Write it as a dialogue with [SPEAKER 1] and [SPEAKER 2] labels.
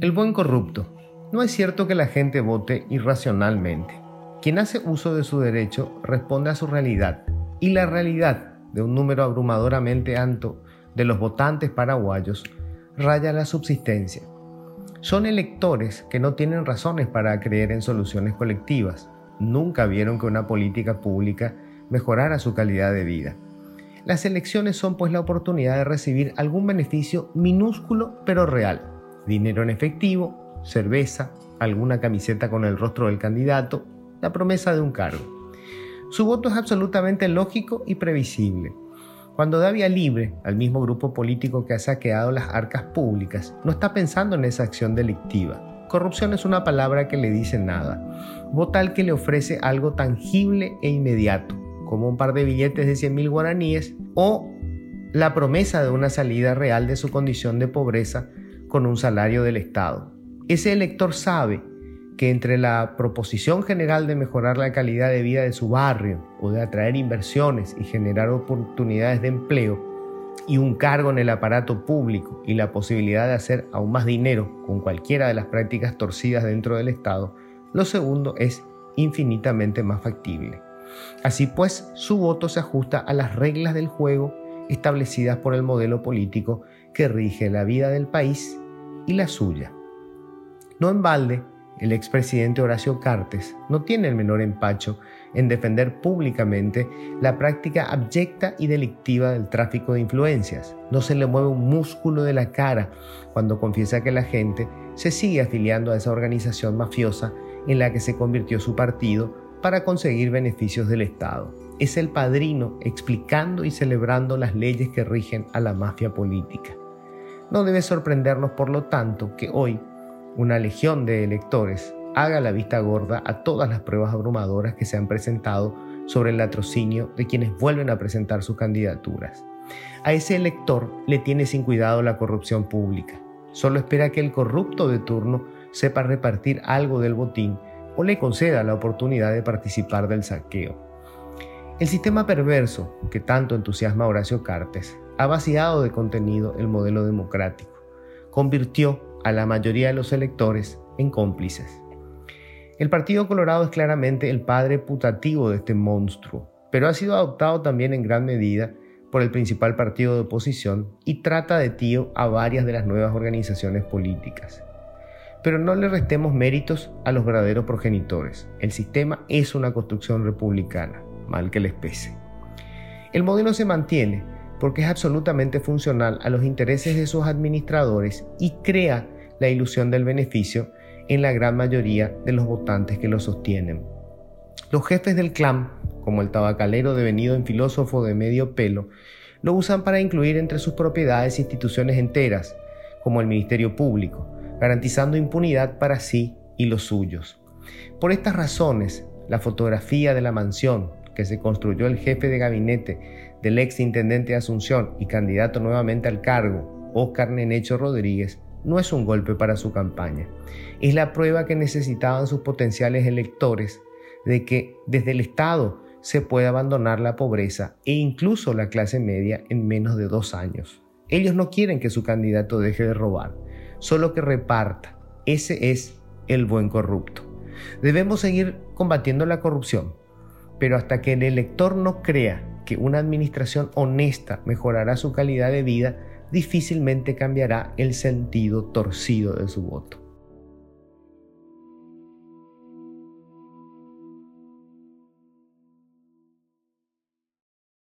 [SPEAKER 1] El buen corrupto. No es cierto que la gente vote irracionalmente. Quien hace uso de su derecho responde a su realidad y la realidad de un número abrumadoramente alto de los votantes paraguayos raya la subsistencia. Son electores que no tienen razones para creer en soluciones colectivas. Nunca vieron que una política pública mejorara su calidad de vida. Las elecciones son pues la oportunidad de recibir algún beneficio minúsculo pero real dinero en efectivo, cerveza, alguna camiseta con el rostro del candidato, la promesa de un cargo. Su voto es absolutamente lógico y previsible. Cuando da vía libre al mismo grupo político que ha saqueado las arcas públicas, no está pensando en esa acción delictiva. Corrupción es una palabra que le dice nada. Vota al que le ofrece algo tangible e inmediato, como un par de billetes de 100 mil guaraníes o la promesa de una salida real de su condición de pobreza con un salario del Estado. Ese elector sabe que entre la proposición general de mejorar la calidad de vida de su barrio o de atraer inversiones y generar oportunidades de empleo y un cargo en el aparato público y la posibilidad de hacer aún más dinero con cualquiera de las prácticas torcidas dentro del Estado, lo segundo es infinitamente más factible. Así pues, su voto se ajusta a las reglas del juego establecidas por el modelo político que rige la vida del país y la suya. No en balde, el expresidente Horacio Cartes no tiene el menor empacho en defender públicamente la práctica abyecta y delictiva del tráfico de influencias. No se le mueve un músculo de la cara cuando confiesa que la gente se sigue afiliando a esa organización mafiosa en la que se convirtió su partido para conseguir beneficios del Estado. Es el padrino explicando y celebrando las leyes que rigen a la mafia política. No debe sorprendernos, por lo tanto, que hoy una legión de electores haga la vista gorda a todas las pruebas abrumadoras que se han presentado sobre el latrocinio de quienes vuelven a presentar sus candidaturas. A ese elector le tiene sin cuidado la corrupción pública. Solo espera que el corrupto de turno sepa repartir algo del botín o le conceda la oportunidad de participar del saqueo. El sistema perverso que tanto entusiasma Horacio Cartes ha vaciado de contenido el modelo democrático, convirtió a la mayoría de los electores en cómplices. El Partido Colorado es claramente el padre putativo de este monstruo, pero ha sido adoptado también en gran medida por el principal partido de oposición y trata de tío a varias de las nuevas organizaciones políticas. Pero no le restemos méritos a los verdaderos progenitores. El sistema es una construcción republicana, mal que les pese. El modelo se mantiene porque es absolutamente funcional a los intereses de sus administradores y crea la ilusión del beneficio en la gran mayoría de los votantes que lo sostienen. Los jefes del clan, como el tabacalero devenido en filósofo de medio pelo, lo usan para incluir entre sus propiedades instituciones enteras, como el Ministerio Público, garantizando impunidad para sí y los suyos. Por estas razones, la fotografía de la mansión que se construyó el jefe de gabinete del ex intendente de Asunción y candidato nuevamente al cargo, Óscar Nenecho Rodríguez, no es un golpe para su campaña. Es la prueba que necesitaban sus potenciales electores de que desde el Estado se puede abandonar la pobreza e incluso la clase media en menos de dos años. Ellos no quieren que su candidato deje de robar, solo que reparta. Ese es el buen corrupto. Debemos seguir combatiendo la corrupción, pero hasta que el elector no crea que una administración honesta mejorará su calidad de vida, difícilmente cambiará el sentido torcido de su voto.